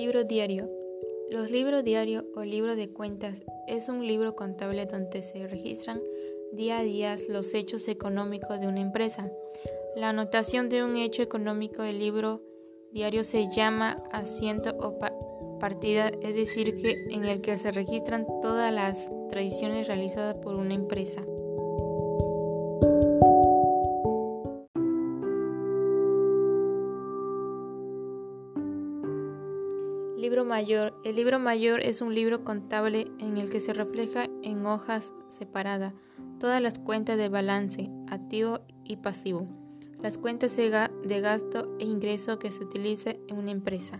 Libro diario. Los libros diarios o libro de cuentas es un libro contable donde se registran día a día los hechos económicos de una empresa. La anotación de un hecho económico del libro diario se llama asiento o partida, es decir, que en el que se registran todas las tradiciones realizadas por una empresa. Libro mayor. El libro mayor es un libro contable en el que se refleja en hojas separadas todas las cuentas de balance, activo y pasivo, las cuentas de gasto e ingreso que se utiliza en una empresa.